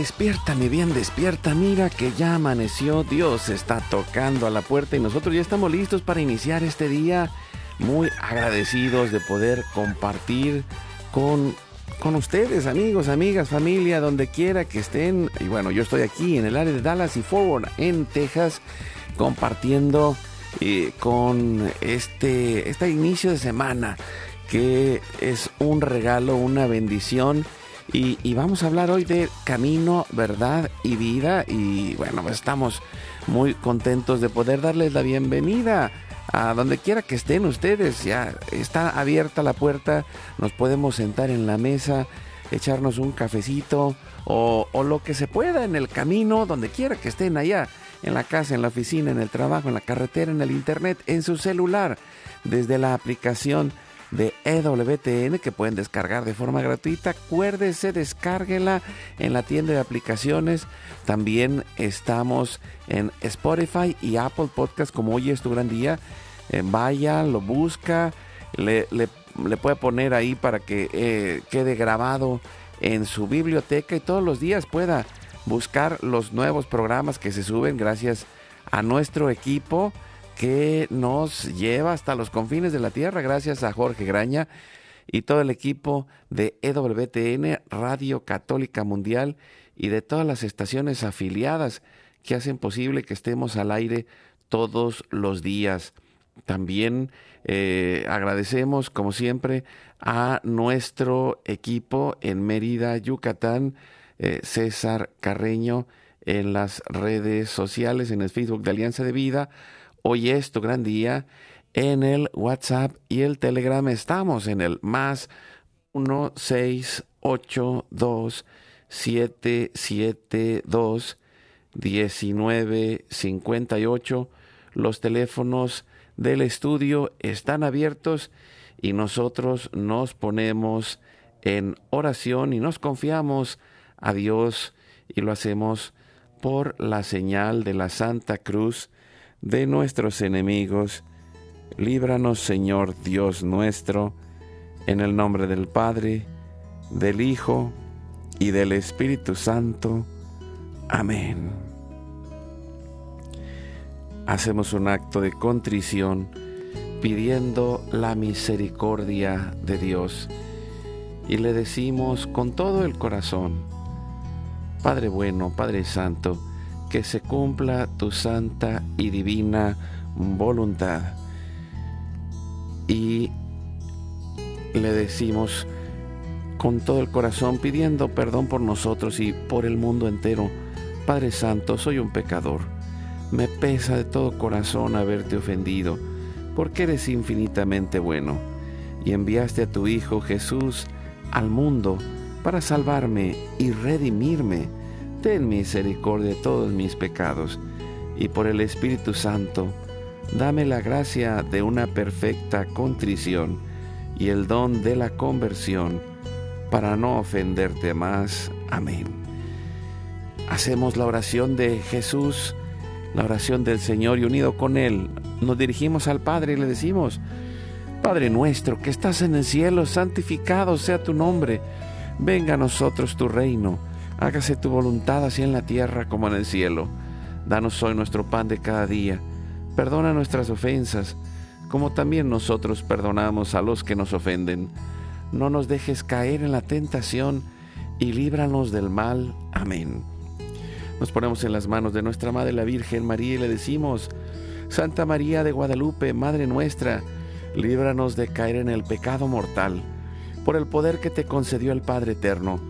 Despierta, mi bien, despierta, mira que ya amaneció, Dios está tocando a la puerta y nosotros ya estamos listos para iniciar este día, muy agradecidos de poder compartir con, con ustedes, amigos, amigas, familia, donde quiera que estén. Y bueno, yo estoy aquí en el área de Dallas y Forward, en Texas, compartiendo eh, con este, este inicio de semana, que es un regalo, una bendición y, vamos a hablar hoy de camino, verdad y vida. Y bueno, pues estamos muy contentos de poder darles la bienvenida a donde quiera que estén ustedes. Ya está abierta la puerta, nos podemos sentar en la mesa, echarnos un cafecito o, o lo que se pueda en el camino, donde quiera que estén allá, en la casa, en la oficina, en el trabajo, en la carretera, en el internet, en su celular, desde la aplicación de EWTN que pueden descargar de forma gratuita. Acuérdese, descárguela en la tienda de aplicaciones. También estamos en Spotify y Apple Podcast como hoy es tu gran día. Eh, vaya, lo busca, le, puede poner ahí para que eh, quede grabado en su biblioteca y todos los días pueda buscar los nuevos programas que se suben gracias a nuestro equipo que nos lleva hasta los confines de la tierra, gracias a Jorge Graña y todo el equipo de EWTN, Radio Católica Mundial y de todas las estaciones afiliadas que hacen posible que estemos al aire todos los días. También eh, agradecemos, como siempre, a nuestro equipo en Mérida, Yucatán, eh, César Carreño, en las redes sociales, en el Facebook de Alianza de Vida, Hoy es tu gran día. En el WhatsApp y el Telegram estamos en el más 1682 772 1958. Los teléfonos del estudio están abiertos y nosotros nos ponemos en oración y nos confiamos a Dios y lo hacemos por la señal de la Santa Cruz de nuestros enemigos. Líbranos, Señor Dios nuestro, en el nombre del Padre, del Hijo y del Espíritu Santo. Amén. Hacemos un acto de contrición pidiendo la misericordia de Dios y le decimos con todo el corazón, Padre bueno, Padre Santo, que se cumpla tu santa y divina voluntad. Y le decimos con todo el corazón, pidiendo perdón por nosotros y por el mundo entero, Padre Santo, soy un pecador. Me pesa de todo corazón haberte ofendido, porque eres infinitamente bueno, y enviaste a tu Hijo Jesús al mundo para salvarme y redimirme ten misericordia de todos mis pecados, y por el Espíritu Santo, dame la gracia de una perfecta contrición y el don de la conversión, para no ofenderte más. Amén. Hacemos la oración de Jesús, la oración del Señor, y unido con Él, nos dirigimos al Padre y le decimos, Padre nuestro que estás en el cielo, santificado sea tu nombre, venga a nosotros tu reino Hágase tu voluntad así en la tierra como en el cielo. Danos hoy nuestro pan de cada día. Perdona nuestras ofensas, como también nosotros perdonamos a los que nos ofenden. No nos dejes caer en la tentación y líbranos del mal. Amén. Nos ponemos en las manos de nuestra Madre la Virgen María y le decimos, Santa María de Guadalupe, Madre nuestra, líbranos de caer en el pecado mortal, por el poder que te concedió el Padre Eterno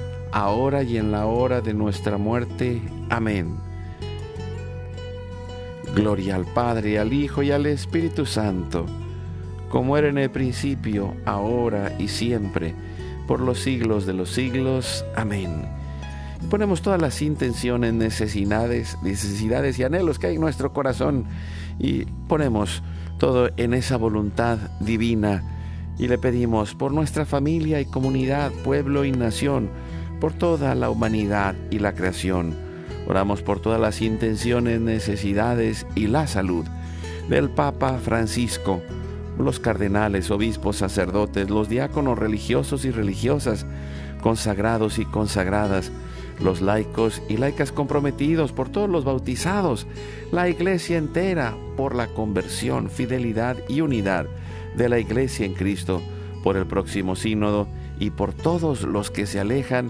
ahora y en la hora de nuestra muerte. Amén. Gloria al Padre, al Hijo y al Espíritu Santo, como era en el principio, ahora y siempre, por los siglos de los siglos. Amén. Ponemos todas las intenciones, necesidades, necesidades y anhelos que hay en nuestro corazón y ponemos todo en esa voluntad divina y le pedimos por nuestra familia y comunidad, pueblo y nación, por toda la humanidad y la creación. Oramos por todas las intenciones, necesidades y la salud del Papa Francisco, los cardenales, obispos, sacerdotes, los diáconos religiosos y religiosas, consagrados y consagradas, los laicos y laicas comprometidos, por todos los bautizados, la iglesia entera, por la conversión, fidelidad y unidad de la iglesia en Cristo, por el próximo sínodo y por todos los que se alejan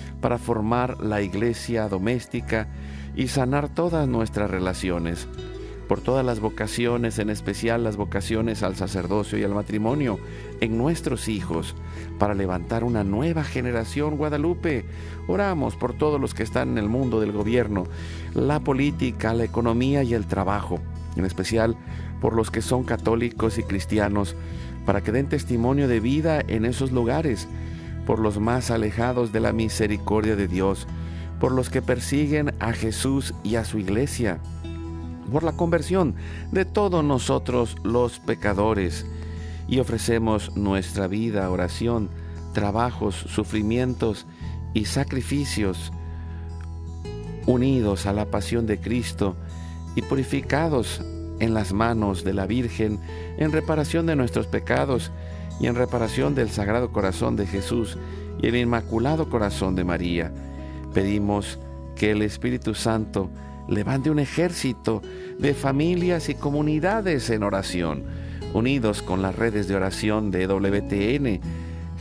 para formar la iglesia doméstica y sanar todas nuestras relaciones. Por todas las vocaciones, en especial las vocaciones al sacerdocio y al matrimonio, en nuestros hijos, para levantar una nueva generación Guadalupe. Oramos por todos los que están en el mundo del gobierno, la política, la economía y el trabajo en especial por los que son católicos y cristianos, para que den testimonio de vida en esos lugares, por los más alejados de la misericordia de Dios, por los que persiguen a Jesús y a su iglesia, por la conversión de todos nosotros los pecadores, y ofrecemos nuestra vida, oración, trabajos, sufrimientos y sacrificios unidos a la pasión de Cristo, y purificados en las manos de la Virgen en reparación de nuestros pecados y en reparación del Sagrado Corazón de Jesús y el Inmaculado Corazón de María. Pedimos que el Espíritu Santo levante un ejército de familias y comunidades en oración, unidos con las redes de oración de WTN,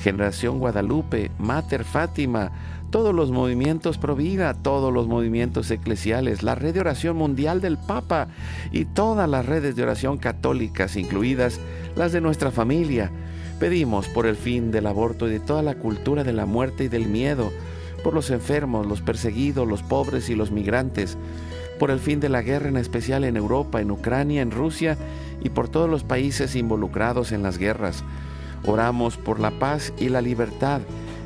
Generación Guadalupe, Mater Fátima, todos los movimientos pro vida, todos los movimientos eclesiales, la red de oración mundial del Papa y todas las redes de oración católicas, incluidas las de nuestra familia. Pedimos por el fin del aborto y de toda la cultura de la muerte y del miedo, por los enfermos, los perseguidos, los pobres y los migrantes, por el fin de la guerra en especial en Europa, en Ucrania, en Rusia y por todos los países involucrados en las guerras. Oramos por la paz y la libertad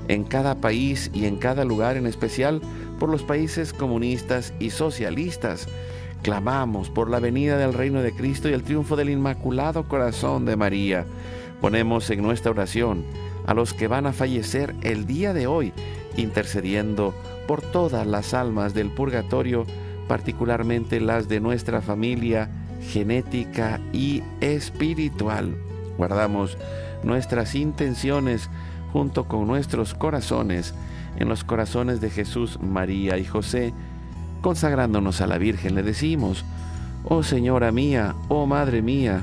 en cada país y en cada lugar, en especial por los países comunistas y socialistas. Clamamos por la venida del reino de Cristo y el triunfo del Inmaculado Corazón de María. Ponemos en nuestra oración a los que van a fallecer el día de hoy, intercediendo por todas las almas del purgatorio, particularmente las de nuestra familia genética y espiritual. Guardamos nuestras intenciones junto con nuestros corazones en los corazones de Jesús, María y José, consagrándonos a la Virgen, le decimos, Oh Señora mía, oh Madre mía,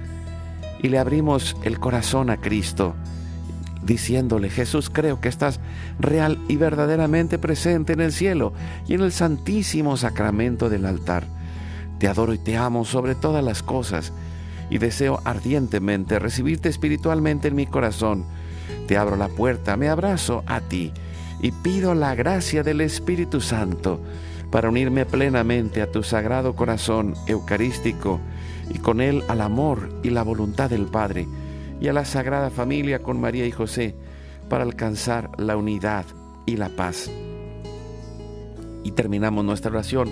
y le abrimos el corazón a Cristo, diciéndole, Jesús, creo que estás real y verdaderamente presente en el cielo y en el santísimo sacramento del altar. Te adoro y te amo sobre todas las cosas y deseo ardientemente recibirte espiritualmente en mi corazón te abro la puerta, me abrazo a ti y pido la gracia del Espíritu Santo para unirme plenamente a tu sagrado corazón eucarístico y con él al amor y la voluntad del Padre y a la Sagrada Familia con María y José para alcanzar la unidad y la paz. Y terminamos nuestra oración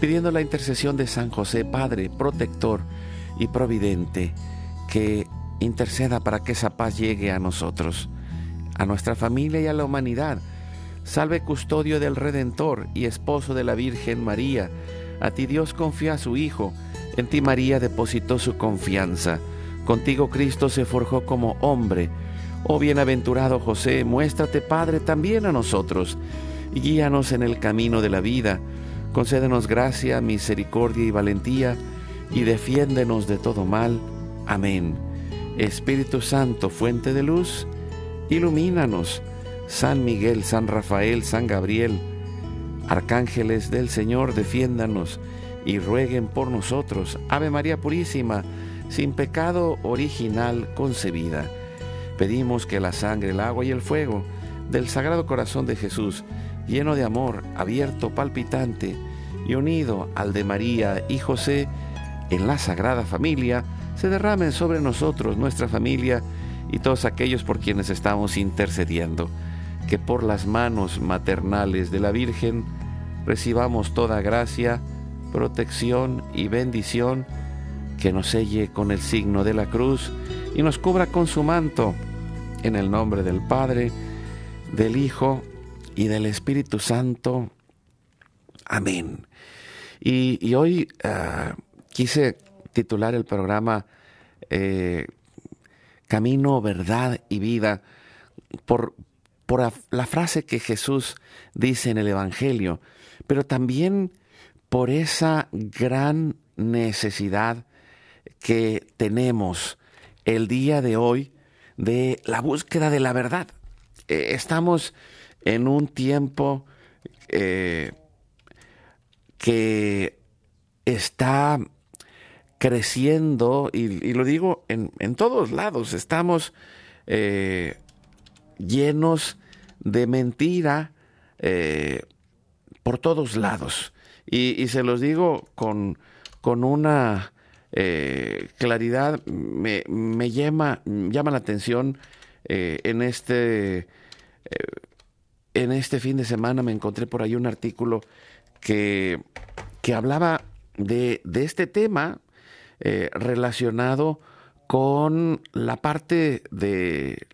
pidiendo la intercesión de San José, Padre, protector y providente, que interceda para que esa paz llegue a nosotros, a nuestra familia y a la humanidad. Salve custodio del Redentor y esposo de la Virgen María. A ti Dios confía a su Hijo, en ti María depositó su confianza. Contigo Cristo se forjó como hombre. Oh bienaventurado José, muéstrate Padre también a nosotros, y guíanos en el camino de la vida. Concédenos gracia, misericordia y valentía, y defiéndenos de todo mal. Amén. Espíritu Santo, fuente de luz, ilumínanos. San Miguel, San Rafael, San Gabriel, arcángeles del Señor, defiéndanos y rueguen por nosotros. Ave María Purísima, sin pecado original concebida. Pedimos que la sangre, el agua y el fuego del Sagrado Corazón de Jesús, lleno de amor, abierto, palpitante y unido al de María y José, en la Sagrada Familia, se derramen sobre nosotros, nuestra familia y todos aquellos por quienes estamos intercediendo. Que por las manos maternales de la Virgen recibamos toda gracia, protección y bendición, que nos selle con el signo de la cruz y nos cubra con su manto, en el nombre del Padre, del Hijo y del Espíritu Santo. Amén. Y, hoy ah, quise titular el programa eh, Camino, Verdad y Vida por, por la frase que Jesús dice en el Evangelio, pero también por esa gran necesidad que tenemos el día de hoy de la búsqueda de la verdad. Eh, estamos en un tiempo eh, que está creciendo, y, lo digo en, todos lados, estamos eh, llenos de mentira por todos lados. Y, se los digo con, con una eh, claridad, me, me, llama, llama la atención en este... en este fin de semana me encontré por ahí un artículo que, que hablaba de, de este tema, eh, relacionado con la parte de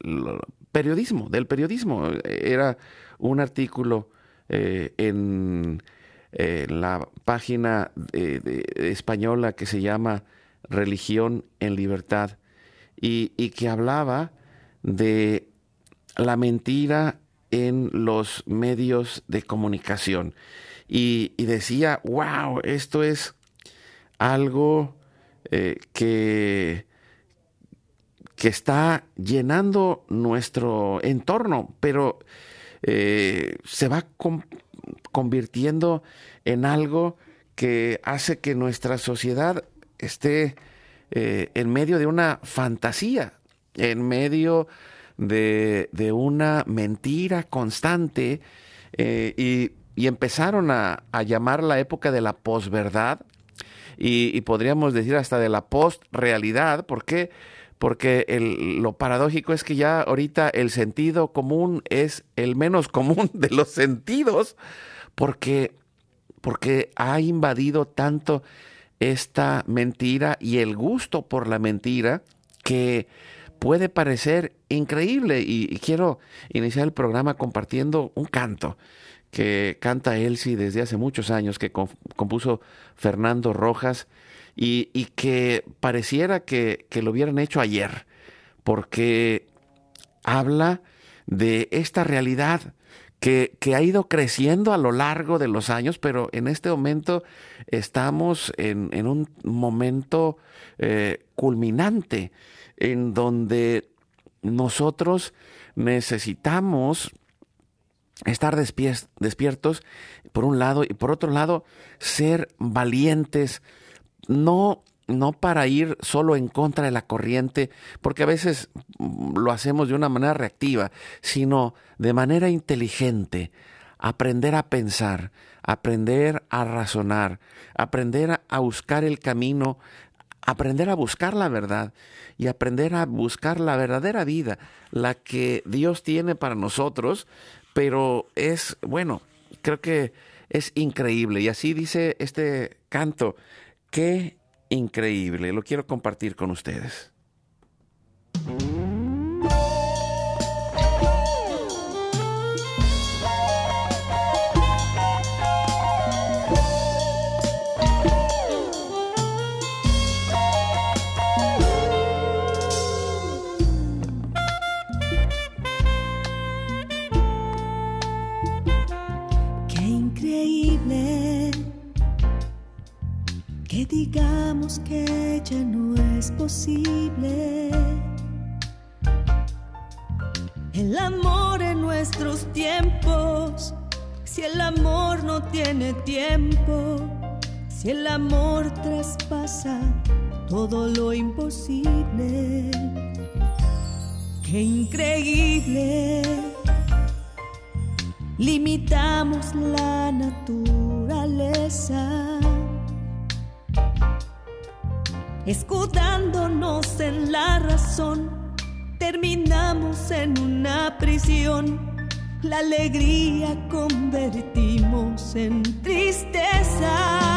periodismo, del periodismo. Era un artículo eh, en la página española que se llama Religión en Libertad y, que hablaba de la mentira en los medios de comunicación. Y, y decía, wow, esto es algo eh, que, que está llenando nuestro entorno, pero eh, se va convirtiendo en algo que hace que nuestra sociedad esté eh, en medio de una fantasía, en medio de, una mentira constante y, empezaron a, a, llamar la época de la posverdad y, podríamos decir hasta de la post-realidad. ¿Por qué? Porque lo paradójico es que ya ahorita el sentido común es el menos común de los sentidos, porque, porque ha invadido tanto esta mentira y el gusto por la mentira que puede parecer increíble. Y, quiero iniciar el programa compartiendo un canto que canta Elsie desde hace muchos años, que compuso Fernando Rojas, y, que pareciera que, que, lo hubieran hecho ayer, porque habla de esta realidad que, ha ido creciendo a lo largo de los años, pero en este momento estamos en, en un momento eh, culminante en donde nosotros necesitamos estar despiertos por un lado y por otro lado ser valientes, no no para ir solo en contra de la corriente, porque a veces lo hacemos de una manera reactiva, sino de manera inteligente, aprender a pensar, aprender a razonar, aprender a buscar el camino, aprender a buscar la verdad y aprender a buscar la verdadera vida, la que Dios tiene para nosotros, pero es, bueno, creo que es increíble. Y así dice este canto, qué increíble, lo quiero compartir con ustedes. Digamos que ya no es posible. El amor en nuestros tiempos, si el amor no tiene tiempo, si el amor traspasa todo lo imposible. Qué increíble. Limitamos la naturaleza escudándonos en la razón, terminamos en una prisión. La alegría convertimos en tristeza.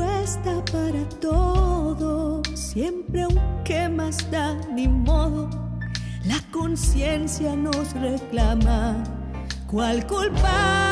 Respuesta para todo, siempre aunque más da ni modo. La conciencia nos reclama cuál culpa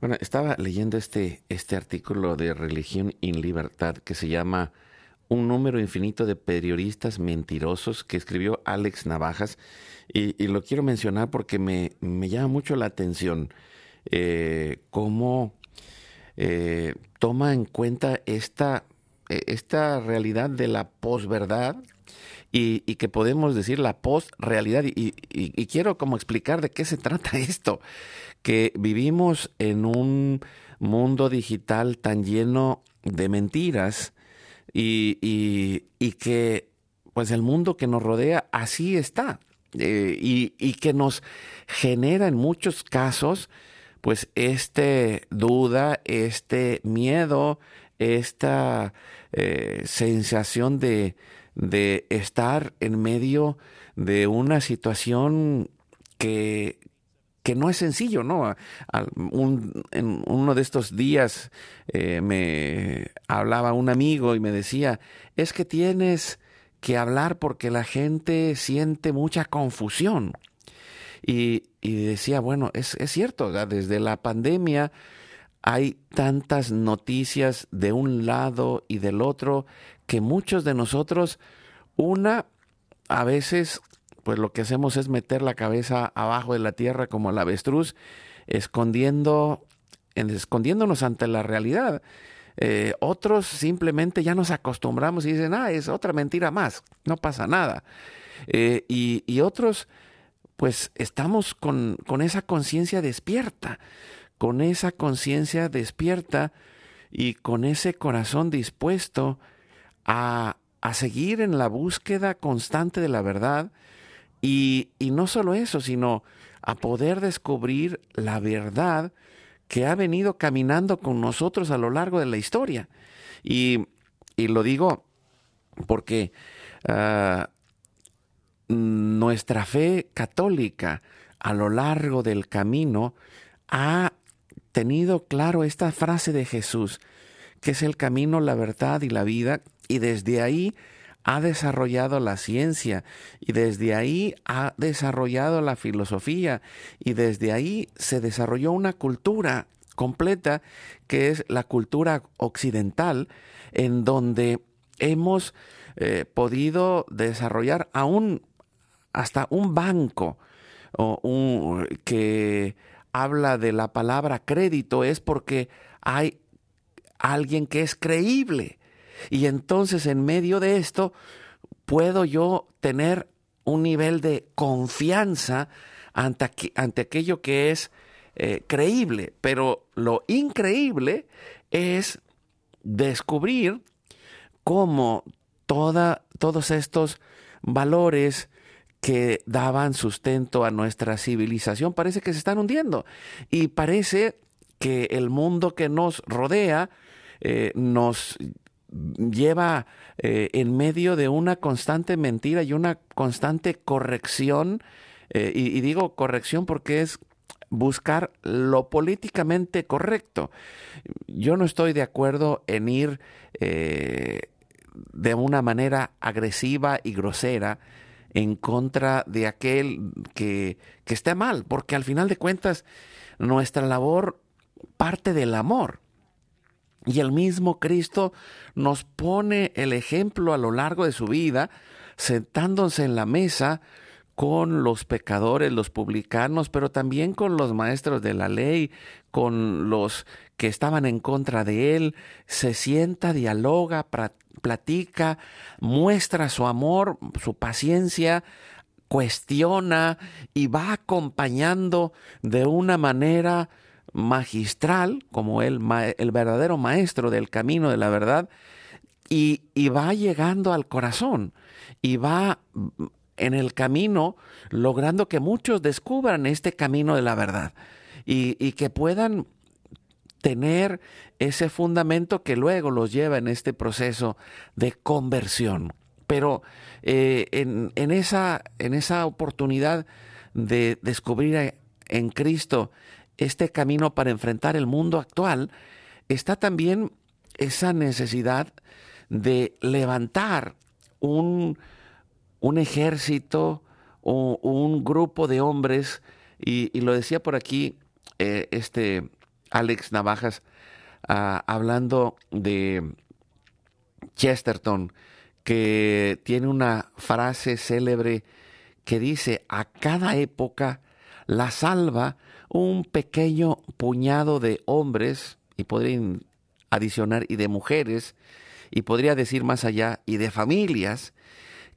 bueno, estaba leyendo este, este artículo de Religión y Libertad que se llama Un número infinito de periodistas mentirosos que escribió Alex Navajas. Y, lo quiero mencionar porque me, llama mucho la atención eh, cómo eh, toma en cuenta esta, e, esta realidad de la posverdad y, que podemos decir la post-realidad. Y, y, quiero como explicar de qué se trata esto, que vivimos en un mundo digital tan lleno de mentiras y, que pues el mundo que nos rodea así está. Eh, y, que nos genera en muchos casos pues este duda, este miedo, esta eh, sensación de, de estar en medio de una situación que, que no es sencillo, ¿no? en uno de estos días eh, me hablaba un amigo y me decía, es que tienes que hablar porque la gente siente mucha confusión. Y, decía, bueno, es, es cierto, desde la pandemia hay tantas noticias de un lado y del otro que muchos de nosotros, una, a veces, pues lo que hacemos es meter la cabeza abajo de la tierra como el avestruz, escondiendo, escondiéndonos ante la realidad. Eh, otros simplemente ya nos acostumbramos y dicen, ah, es otra mentira más, no pasa nada. Eh, y, y, otros, pues estamos con, con esa conciencia despierta, con esa conciencia despierta y con ese corazón dispuesto a, a, seguir en la búsqueda constante de la verdad y, y no solo eso, sino a poder descubrir la verdad que ha venido caminando con nosotros a lo largo de la historia. Y, y lo digo porque ah, nuestra fe católica a lo largo del camino ha tenido claro esta frase de Jesús, que es el camino, la verdad y la vida, y desde ahí ha desarrollado la ciencia y desde ahí ha desarrollado la filosofía y desde ahí se desarrolló una cultura completa que es la cultura occidental en donde hemos eh, podido desarrollar aún hasta un banco o un, que habla de la palabra crédito es porque hay alguien que es creíble y entonces en medio de esto puedo yo tener un nivel de confianza ante, ante aquello que es eh, creíble. Pero lo increíble es descubrir cómo toda, todos estos valores que daban sustento a nuestra civilización parece que se están hundiendo y parece que el mundo que nos rodea eh, nos lleva eh, en medio de una constante mentira y una constante corrección, eh, y, digo corrección porque es buscar lo políticamente correcto. Yo no estoy de acuerdo en ir de una manera agresiva y grosera en contra de aquel que, que esté mal, porque al final de cuentas nuestra labor parte del amor. Y el mismo Cristo nos pone el ejemplo a lo largo de su vida, sentándose en la mesa con los pecadores, los publicanos, pero también con los maestros de la ley, con los que estaban en contra de él, se sienta, dialoga, platica, muestra su amor, su paciencia, cuestiona y va acompañando de una manera magistral, como él, el verdadero maestro del camino de la verdad, y, va llegando al corazón y va en el camino logrando que muchos descubran este camino de la verdad y, que puedan tener ese fundamento que luego los lleva en este proceso de conversión. Pero eh, en, en, esa, en esa oportunidad de descubrir en Cristo este camino para enfrentar el mundo actual, está también esa necesidad de levantar un, un ejército o un grupo de hombres, y, lo decía por aquí eh, este Alex Navajas ah, hablando de Chesterton, que tiene una frase célebre que dice, a cada época la salva un pequeño puñado de hombres, y podría adicionar, y de mujeres, y podría decir más allá, y de familias,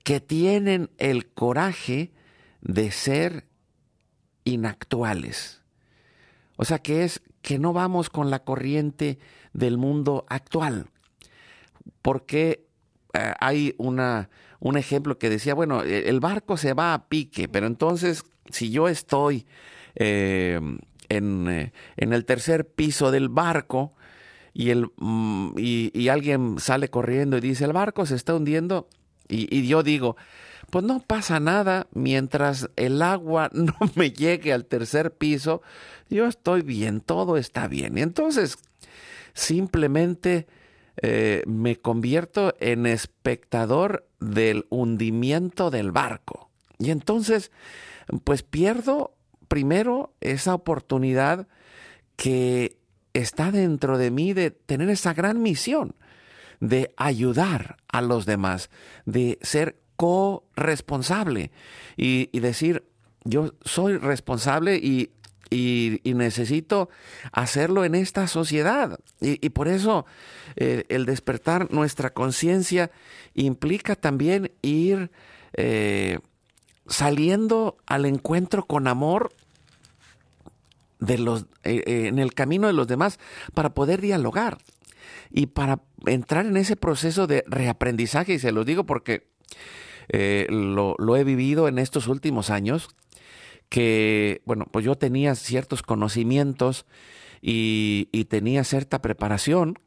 que tienen el coraje de ser inactuales. O sea que es que no vamos con la corriente del mundo actual. Porque eh, hay una, un ejemplo que decía, bueno, e, el barco se va a pique, pero entonces si yo estoy eh, en, eh, en, el tercer piso del barco y, el, mm, y, alguien sale corriendo y dice, el barco se está hundiendo, y, yo digo, pues no pasa nada mientras el agua no me llegue al tercer piso, yo estoy bien, todo está bien. Y entonces simplemente eh, me convierto en espectador del hundimiento del barco. Y entonces, pues pierdo primero esa oportunidad que está dentro de mí de tener esa gran misión de ayudar a los demás, de ser corresponsable y, y decir, yo soy responsable y y, necesito hacerlo en esta sociedad. Y, por eso eh, el despertar nuestra conciencia implica también ir eh, saliendo al encuentro con amor de los, eh, en el camino de los demás para poder dialogar y para entrar en ese proceso de reaprendizaje. Y se los digo porque lo, lo he vivido en estos últimos años que, bueno, pues yo tenía ciertos conocimientos y, tenía cierta preparación,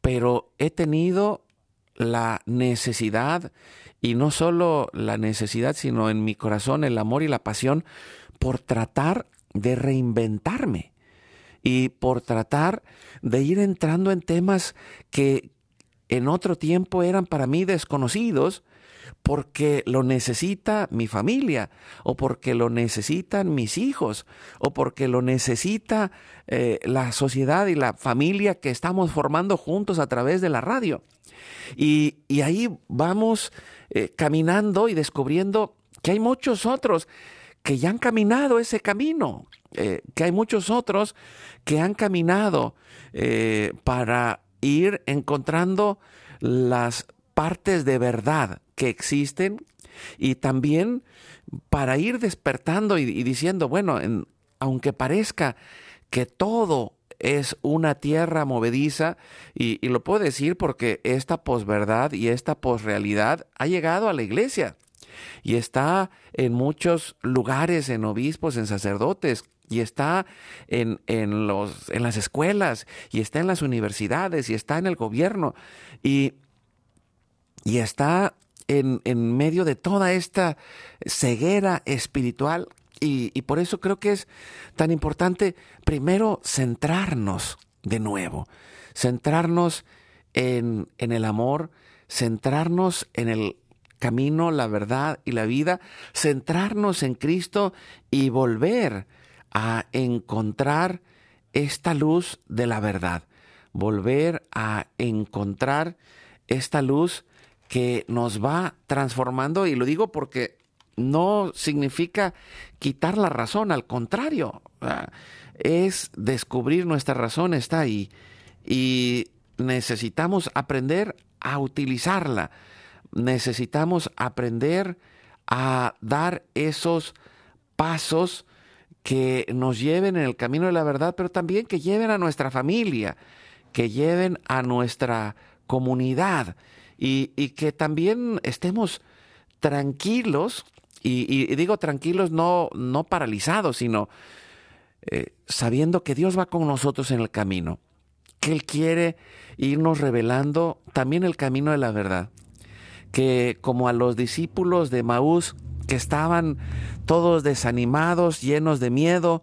pero he tenido la necesidad, y no solo la necesidad, sino en mi corazón el amor y la pasión por tratar de reinventarme y por tratar de ir entrando en temas que en otro tiempo eran para mí desconocidos, porque lo necesita mi familia, o porque lo necesitan mis hijos, o porque lo necesita eh, la sociedad y la familia que estamos formando juntos a través de la radio. Y, ahí vamos eh, caminando y descubriendo que hay muchos otros que ya han caminado ese camino, eh, que hay muchos otros que han caminado para ir encontrando las partes de verdad que existen y también para ir despertando y, diciendo, bueno, aunque parezca que todo es una tierra movediza, y, lo puedo decir porque esta posverdad y esta posrealidad ha llegado a la iglesia y está en muchos lugares, en obispos, en sacerdotes, y está en, en, los, en las escuelas, y está en las universidades, y está en el gobierno, y, y está en, en medio de toda esta ceguera espiritual. Y, por eso creo que es tan importante primero centrarnos de nuevo, centrarnos en, en el amor, centrarnos en el camino, la verdad y la vida, centrarnos en Cristo y volver a encontrar esta luz de la verdad, volver a encontrar esta luz que nos va transformando y lo digo porque no significa quitar la razón, al contrario, es descubrir nuestra razón, está ahí y necesitamos aprender a utilizarla, necesitamos aprender a dar esos pasos que nos lleven en el camino de la verdad, pero también que lleven a nuestra familia, que lleven a nuestra comunidad y, que también estemos tranquilos, y, digo tranquilos no, no paralizados, sino eh, sabiendo que Dios va con nosotros en el camino, que Él quiere irnos revelando también el camino de la verdad, que como a los discípulos de Maús que estaban todos desanimados, llenos de miedo,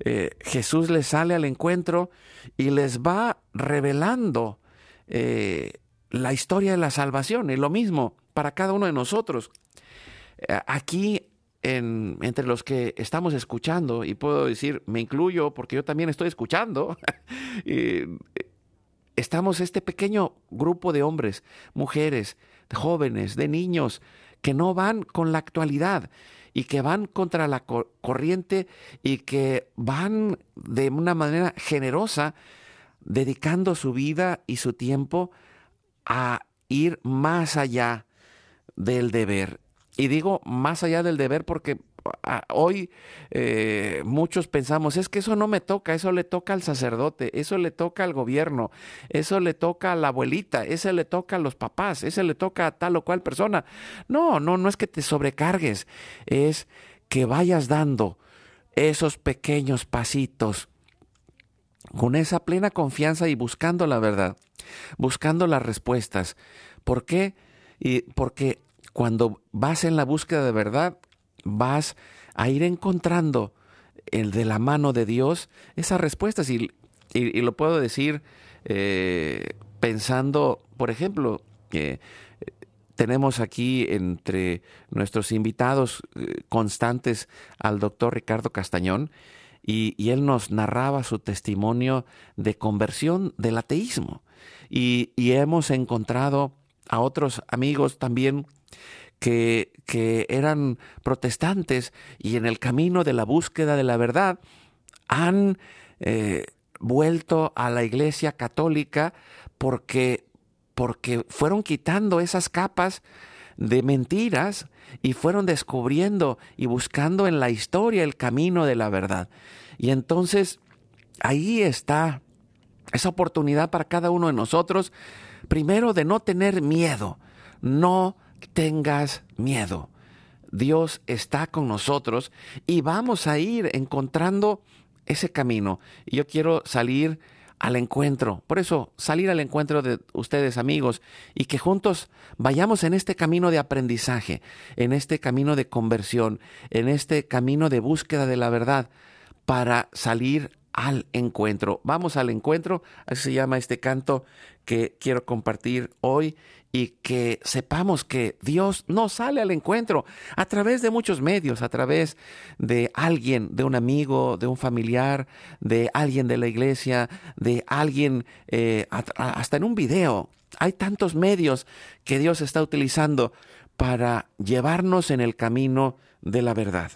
eh, Jesús les sale al encuentro y les va revelando eh, la historia de la salvación. Es lo mismo para cada uno de nosotros. Eh, aquí en, entre los que estamos escuchando, y puedo decir, me incluyo porque yo también estoy escuchando, estamos este pequeño grupo de hombres, mujeres, jóvenes, de niños, que no van con la actualidad y que van contra la corriente y que van de una manera generosa dedicando su vida y su tiempo a ir más allá del deber. Y digo más allá del deber porque hoy eh, muchos pensamos, es que eso no me toca, eso le toca al sacerdote, eso le toca al gobierno, eso le toca a la abuelita, eso le toca a los papás, eso le toca a tal o cual persona. No, no, no es que te sobrecargues, es que vayas dando esos pequeños pasitos con esa plena confianza y buscando la verdad, buscando las respuestas. ¿Por qué? Y porque cuando vas en la búsqueda de verdad, vas a ir encontrando el de la mano de Dios esas respuestas. Y, y, lo puedo decir eh, pensando, por ejemplo, que tenemos aquí entre nuestros invitados eh, constantes al doctor Ricardo Castañón y, y, él nos narraba su testimonio de conversión del ateísmo. Y, y hemos encontrado a otros amigos también que, que eran protestantes y en el camino de la búsqueda de la verdad han eh, vuelto a la iglesia católica porque, porque fueron quitando esas capas de mentiras y fueron descubriendo y buscando en la historia el camino de la verdad. Y entonces ahí está esa oportunidad para cada uno de nosotros, primero de no tener miedo, no tengas miedo. Dios está con nosotros y vamos a ir encontrando ese camino. Y yo quiero salir al encuentro. Por eso, salir al encuentro de ustedes amigos y que juntos vayamos en este camino de aprendizaje, en este camino de conversión, en este camino de búsqueda de la verdad para salir al encuentro. Vamos al encuentro, así se llama este canto que quiero compartir hoy y que sepamos que Dios no sale al encuentro a través de muchos medios, a través de alguien, de un amigo, de un familiar, de alguien de la iglesia, de alguien eh, hasta en un video. Hay tantos medios que Dios está utilizando para llevarnos en el camino de la verdad.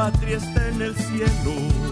Patria está en el cielo.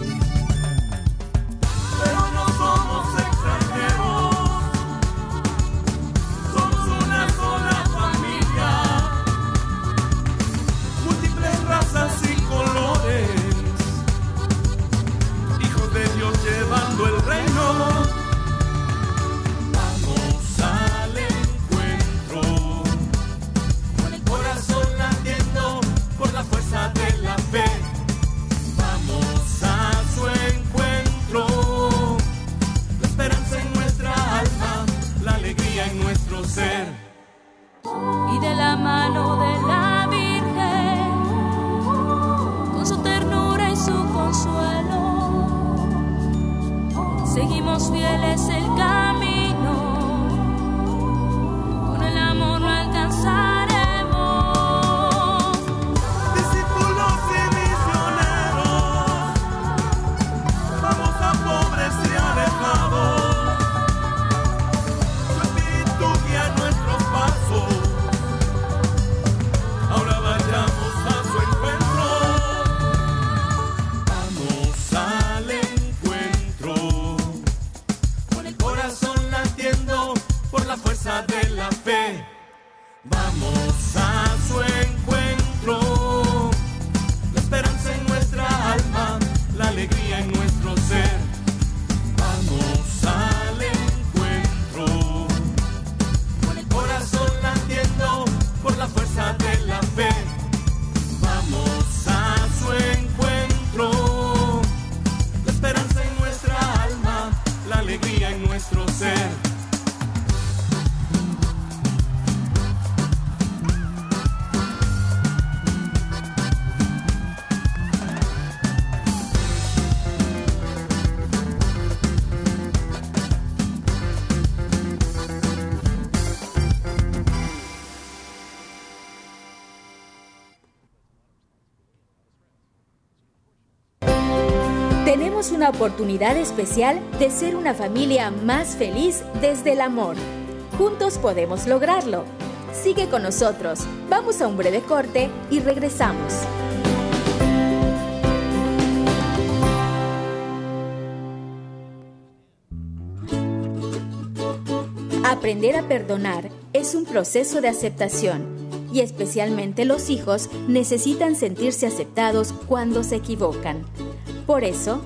Oportunidad especial de ser una familia más feliz desde el amor. Juntos podemos lograrlo. Sigue con nosotros. Vamos a un breve corte y regresamos. Aprender a perdonar es un proceso de aceptación y especialmente los hijos necesitan sentirse aceptados cuando se equivocan. Por eso,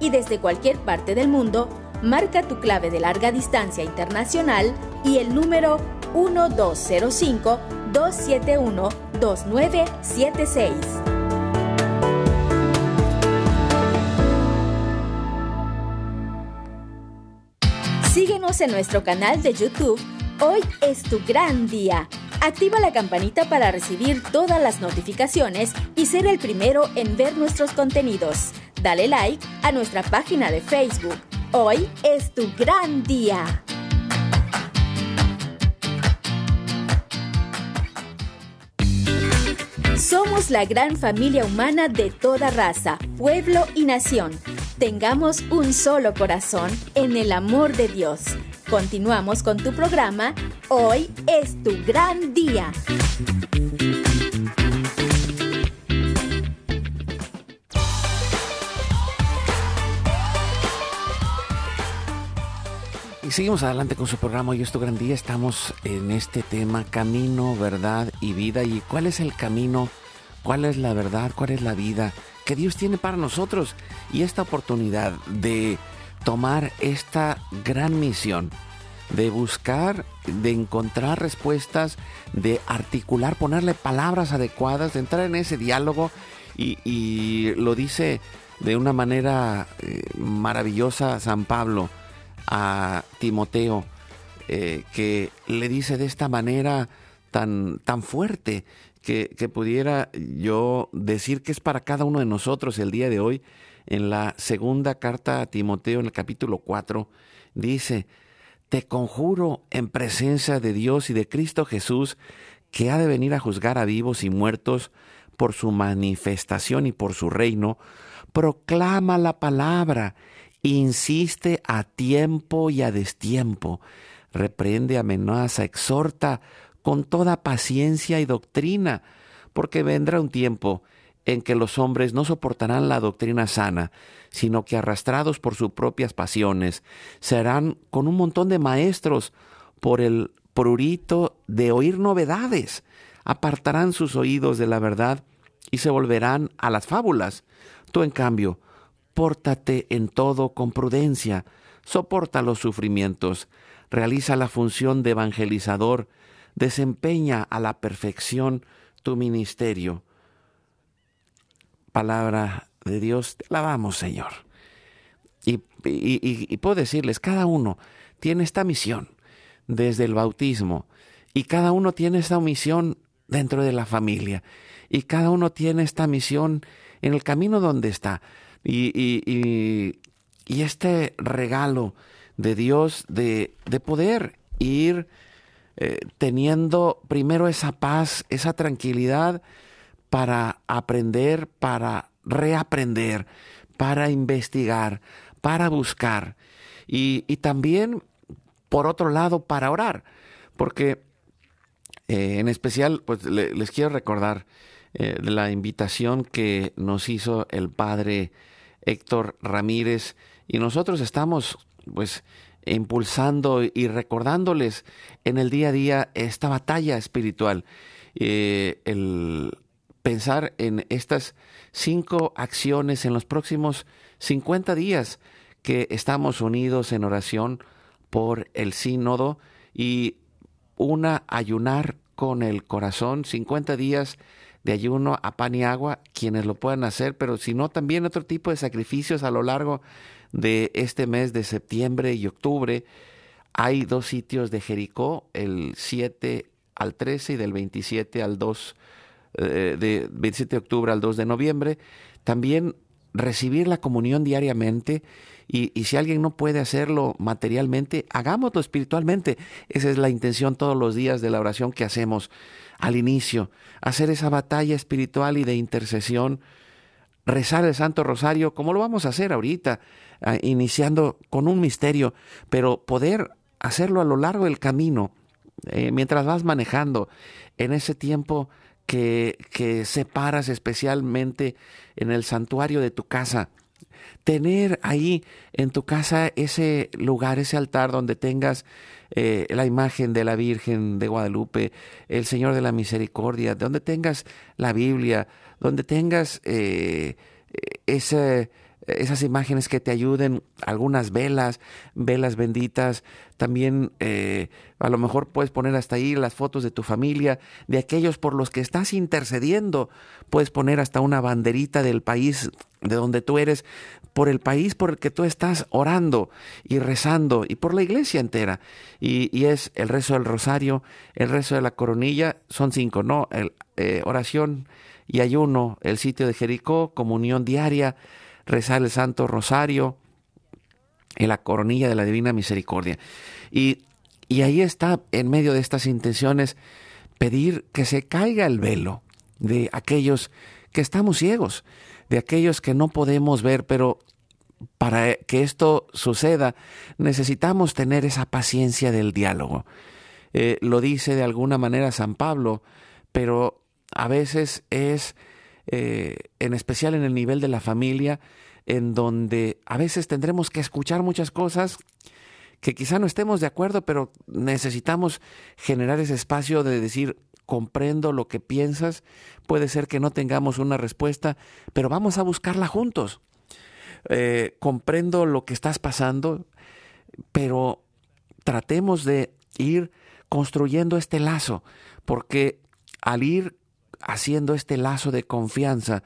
y desde cualquier parte del mundo, marca tu clave de larga distancia internacional y el número 1205-271-2976. Síguenos en nuestro canal de YouTube Hoy es tu gran día. Activa la campanita para recibir todas las notificaciones y ser el primero en ver nuestros contenidos. Dale like a nuestra página de Facebook. Hoy es tu gran día. Somos la gran familia humana de toda raza, pueblo y nación. Tengamos un solo corazón en el amor de Dios. Continuamos con tu programa. Hoy es tu gran día. Seguimos adelante con su programa. Hoy es tu gran día. Estamos en este tema, camino, verdad y vida. ¿Y cuál es el camino? ¿Cuál es la verdad? ¿Cuál es la vida que Dios tiene para nosotros? Y esta oportunidad de tomar esta gran misión de buscar, de encontrar respuestas, de articular, ponerle palabras adecuadas, de entrar en ese diálogo y, lo dice de una manera eh, maravillosa San Pablo a Timoteo, eh, que le dice de esta manera tan, tan fuerte que, que pudiera yo decir que es para cada uno de nosotros el día de hoy, en la segunda carta a Timoteo, en el capítulo 4, dice, te conjuro en presencia de Dios y de Cristo Jesús, que ha de venir a juzgar a vivos y muertos por su manifestación y por su reino, proclama la palabra, insiste a tiempo y a destiempo, reprende, amenaza, exhorta con toda paciencia y doctrina, porque vendrá un tiempo en que los hombres no soportarán la doctrina sana, sino que arrastrados por sus propias pasiones, serán con un montón de maestros por el prurito de oír novedades, apartarán sus oídos de la verdad y se volverán a las fábulas. Tú, en cambio, pórtate en todo con prudencia, soporta los sufrimientos, realiza la función de evangelizador, desempeña a la perfección tu ministerio palabra de Dios, te alabamos, Señor. Y, puedo decirles, cada uno tiene esta misión desde el bautismo y cada uno tiene esta misión dentro de la familia y cada uno tiene esta misión en el camino donde está. Y, este regalo de Dios de, poder ir eh, teniendo primero esa paz, esa tranquilidad, para aprender, para reaprender, para investigar, para buscar. Y, también, por otro lado, para orar, porque eh, en especial, pues les quiero recordar eh, la invitación que nos hizo el padre Héctor Ramírez y nosotros estamos, pues, impulsando y recordándoles en el día a día esta batalla espiritual. Eh, el, pensar en estas cinco acciones en los próximos 50 días que estamos unidos en oración por el sínodo y una ayunar con el corazón, 50 días de ayuno a pan y agua, quienes lo puedan hacer, pero si no, también otro tipo de sacrificios a lo largo de este mes de septiembre y octubre. Hay dos sitios de Jericó, el 7 al 13 y del 27 al 2, eh, de 27 de octubre al 2 de noviembre. También recibir la comunión diariamente y, y, si alguien no puede hacerlo materialmente, hagámoslo espiritualmente. Esa es la intención todos los días de la oración que hacemos al inicio, hacer esa batalla espiritual y de intercesión, rezar el Santo Rosario, como lo vamos a hacer ahorita, ah, iniciando con un misterio, pero poder hacerlo a lo largo del camino, eh, mientras vas manejando, en ese tiempo que, que separas especialmente en el santuario de tu casa, tener ahí en tu casa ese lugar, ese altar donde tengas eh, la imagen de la Virgen de Guadalupe, el Señor de la Misericordia, donde tengas la Biblia, donde tengas eh, ese esas imágenes que te ayuden, algunas velas, velas benditas, también eh, a lo mejor puedes poner hasta ahí las fotos de tu familia, de aquellos por los que estás intercediendo, puedes poner hasta una banderita del país de donde tú eres, por el país por el que tú estás orando y rezando, y por la iglesia entera. Y, y es el rezo del rosario, el rezo de la coronilla, son cinco, ¿no? El, eh, oración y ayuno, el sitio de Jericó, comunión diaria, rezar el Santo Rosario en la coronilla de la Divina Misericordia. Y, y ahí está, en medio de estas intenciones, pedir que se caiga el velo de aquellos que estamos ciegos, de aquellos que no podemos ver, pero para que esto suceda necesitamos tener esa paciencia del diálogo. Eh, lo dice de alguna manera San Pablo, pero a veces es eh, en especial en el nivel de la familia, en donde a veces tendremos que escuchar muchas cosas que quizá no estemos de acuerdo, pero necesitamos generar ese espacio de decir, comprendo lo que piensas, puede ser que no tengamos una respuesta, pero vamos a buscarla juntos. Eh, comprendo lo que estás pasando, pero tratemos de ir construyendo este lazo, porque al ir haciendo este lazo de confianza,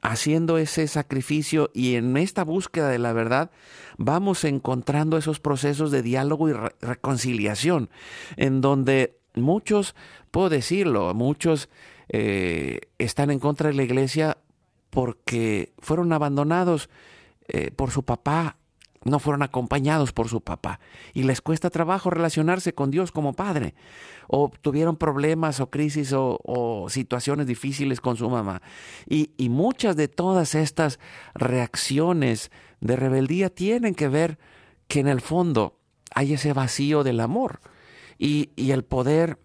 haciendo ese sacrificio y en esta búsqueda de la verdad vamos encontrando esos procesos de diálogo y reconciliación, en donde muchos, puedo decirlo, muchos eh, están en contra de la iglesia porque fueron abandonados eh, por su papá no fueron acompañados por su papá. Y les cuesta trabajo relacionarse con Dios como padre, o tuvieron problemas o crisis o, situaciones difíciles con su mamá. Y, muchas de todas estas reacciones de rebeldía tienen que ver que en el fondo hay ese vacío del amor. Y, y el poder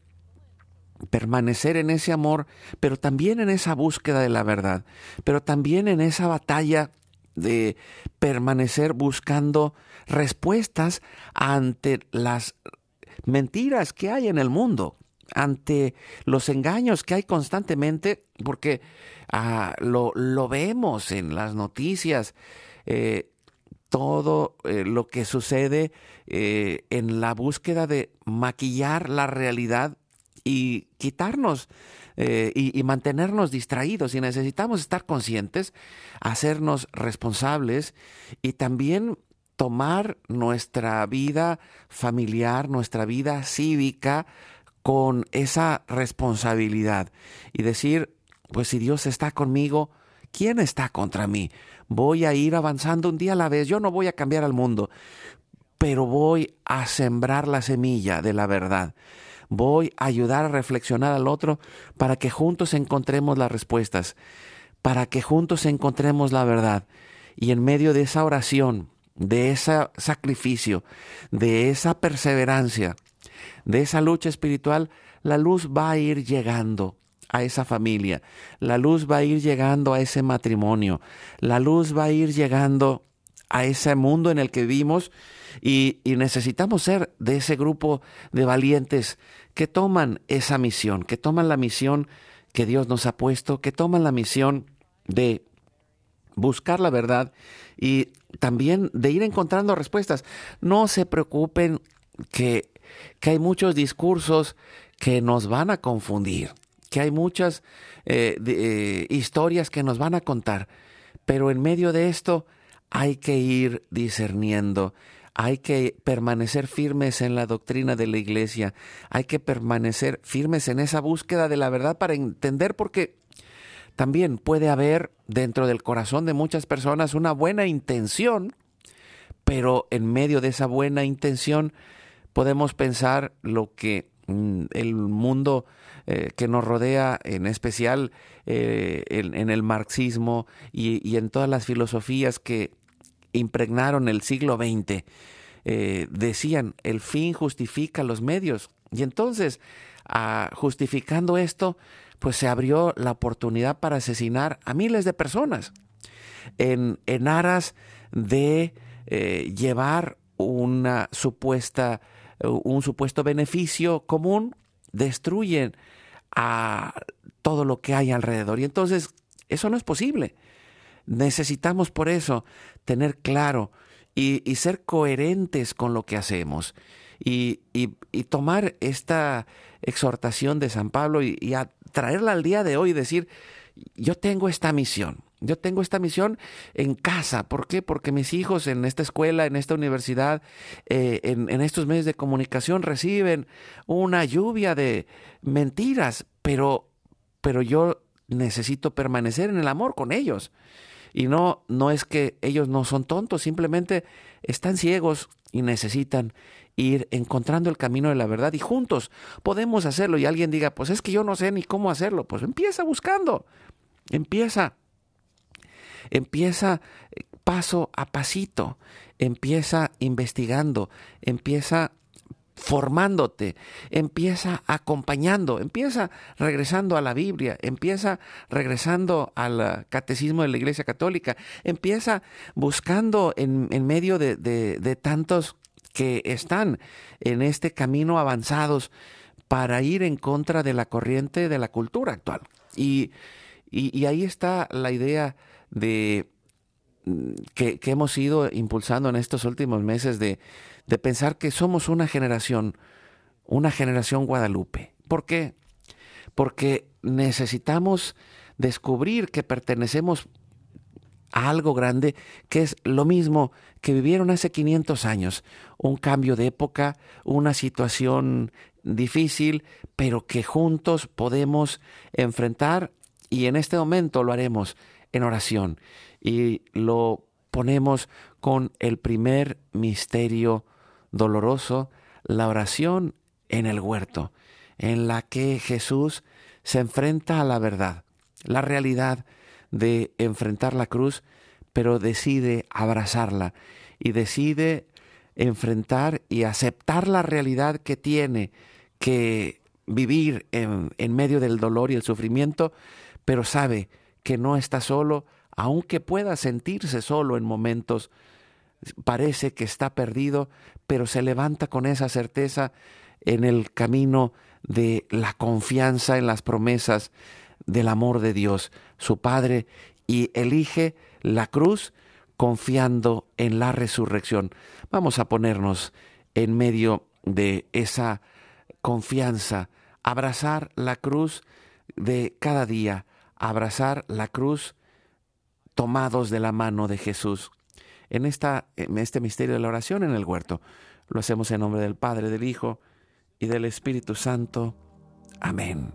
permanecer en ese amor, pero también en esa búsqueda de la verdad, pero también en esa batalla de permanecer buscando respuestas ante las mentiras que hay en el mundo, ante los engaños que hay constantemente, porque ah, lo, lo, vemos en las noticias, eh, todo eh, lo que sucede eh, en la búsqueda de maquillar la realidad y quitarnos eh, y, mantenernos distraídos y necesitamos estar conscientes, hacernos responsables y también tomar nuestra vida familiar, nuestra vida cívica con esa responsabilidad y decir, pues si Dios está conmigo, ¿quién está contra mí? Voy a ir avanzando un día a la vez, yo no voy a cambiar al mundo, pero voy a sembrar la semilla de la verdad voy a ayudar a reflexionar al otro para que juntos encontremos las respuestas, para que juntos encontremos la verdad. Y en medio de esa oración, de ese sacrificio, de esa perseverancia, de esa lucha espiritual, la luz va a ir llegando a esa familia, la luz va a ir llegando a ese matrimonio, la luz va a ir llegando a ese mundo en el que vivimos y, necesitamos ser de ese grupo de valientes que toman esa misión, que toman la misión que Dios nos ha puesto, que toman la misión de buscar la verdad y también de ir encontrando respuestas. No se preocupen que, que hay muchos discursos que nos van a confundir. que hay muchas eh, eh, historias que nos van a contar, pero en medio de esto hay que ir discerniendo, hay que permanecer firmes en la doctrina de la iglesia, hay que permanecer firmes en esa búsqueda de la verdad para entender porque también puede haber dentro del corazón de muchas personas una buena intención, pero en medio de esa buena intención podemos pensar lo que mm, el mundo eh, que nos rodea, en especial eh, en, el marxismo y, y, en todas las filosofías que impregnaron el siglo XX, eh, decían, el fin justifica los medios. Y entonces, ah, justificando esto, pues se abrió la oportunidad para asesinar a miles de personas en, aras de eh, llevar una supuesta, un supuesto beneficio común, destruyen a todo lo que hay alrededor. Y entonces, eso no es posible. Necesitamos por eso tener claro y, ser coherentes con lo que hacemos y, tomar esta exhortación de San Pablo y, traerla al día de hoy y decir, yo tengo esta misión. Yo tengo esta misión en casa. ¿Por qué? Porque mis hijos en esta escuela, en esta universidad, eh, en, estos medios de comunicación reciben una lluvia de mentiras, pero, pero yo necesito permanecer en el amor con ellos. Y no, no es que ellos no son tontos, simplemente están ciegos y necesitan ir encontrando el camino de la verdad y juntos podemos hacerlo. Y alguien diga, pues es que yo no sé ni cómo hacerlo. Pues empieza buscando, empieza, empieza eh, paso a pasito, empieza investigando, empieza formándote, empieza acompañando, empieza regresando a la Biblia, empieza regresando al catecismo de la Iglesia Católica, empieza buscando en, medio de, tantos que están en este camino avanzados para ir en contra de la corriente de la cultura actual. Y, y, ahí está la idea de mm, que, que hemos ido impulsando en estos últimos meses de de pensar que somos una generación, una generación Guadalupe. ¿Por qué? Porque necesitamos descubrir que pertenecemos a algo grande que es lo mismo que vivieron hace 500 años, un cambio de época, una situación difícil, pero que juntos podemos enfrentar y en este momento lo haremos en oración y lo ponemos con el primer misterio doloroso, la oración en el huerto, en la que Jesús se enfrenta a la verdad, la realidad de enfrentar la cruz, pero decide abrazarla y decide enfrentar y aceptar la realidad que tiene que vivir en, en, medio del dolor y el sufrimiento, pero sabe que no está solo, aunque pueda sentirse solo en momentos parece que está perdido, pero se levanta con esa certeza en el camino de la confianza en las promesas del amor de Dios, su Padre, y elige la cruz confiando en la resurrección. Vamos a ponernos en medio de esa confianza, abrazar la cruz de cada día, abrazar la cruz tomados de la mano de Jesús en, esta, este misterio de la oración en el huerto. Lo hacemos en nombre del Padre, del Hijo y del Espíritu Santo. Amén.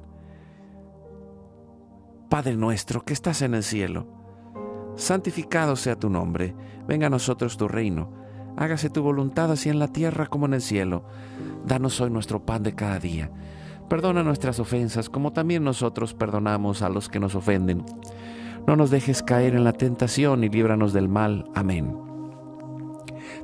Padre nuestro que estás en el cielo, santificado sea tu nombre, venga a nosotros tu reino, hágase tu voluntad así en la tierra como en el cielo. Danos hoy nuestro pan de cada día. Perdona nuestras ofensas como también nosotros perdonamos a los que nos ofenden. No nos dejes caer en la tentación y líbranos del mal. Amén.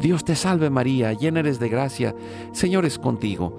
Dios te salve María, llena eres de gracia, Señor es contigo.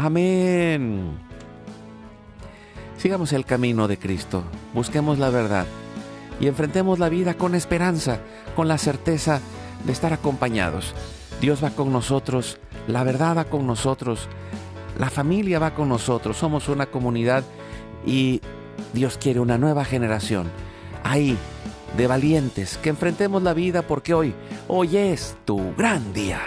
Amén. Sigamos el camino de Cristo, busquemos la verdad y enfrentemos la vida con esperanza, con la certeza de estar acompañados. Dios va con nosotros, la verdad va con nosotros, la familia va con nosotros, somos una comunidad y Dios quiere una nueva generación. Ahí, de valientes, que enfrentemos la vida porque hoy, hoy es tu gran día.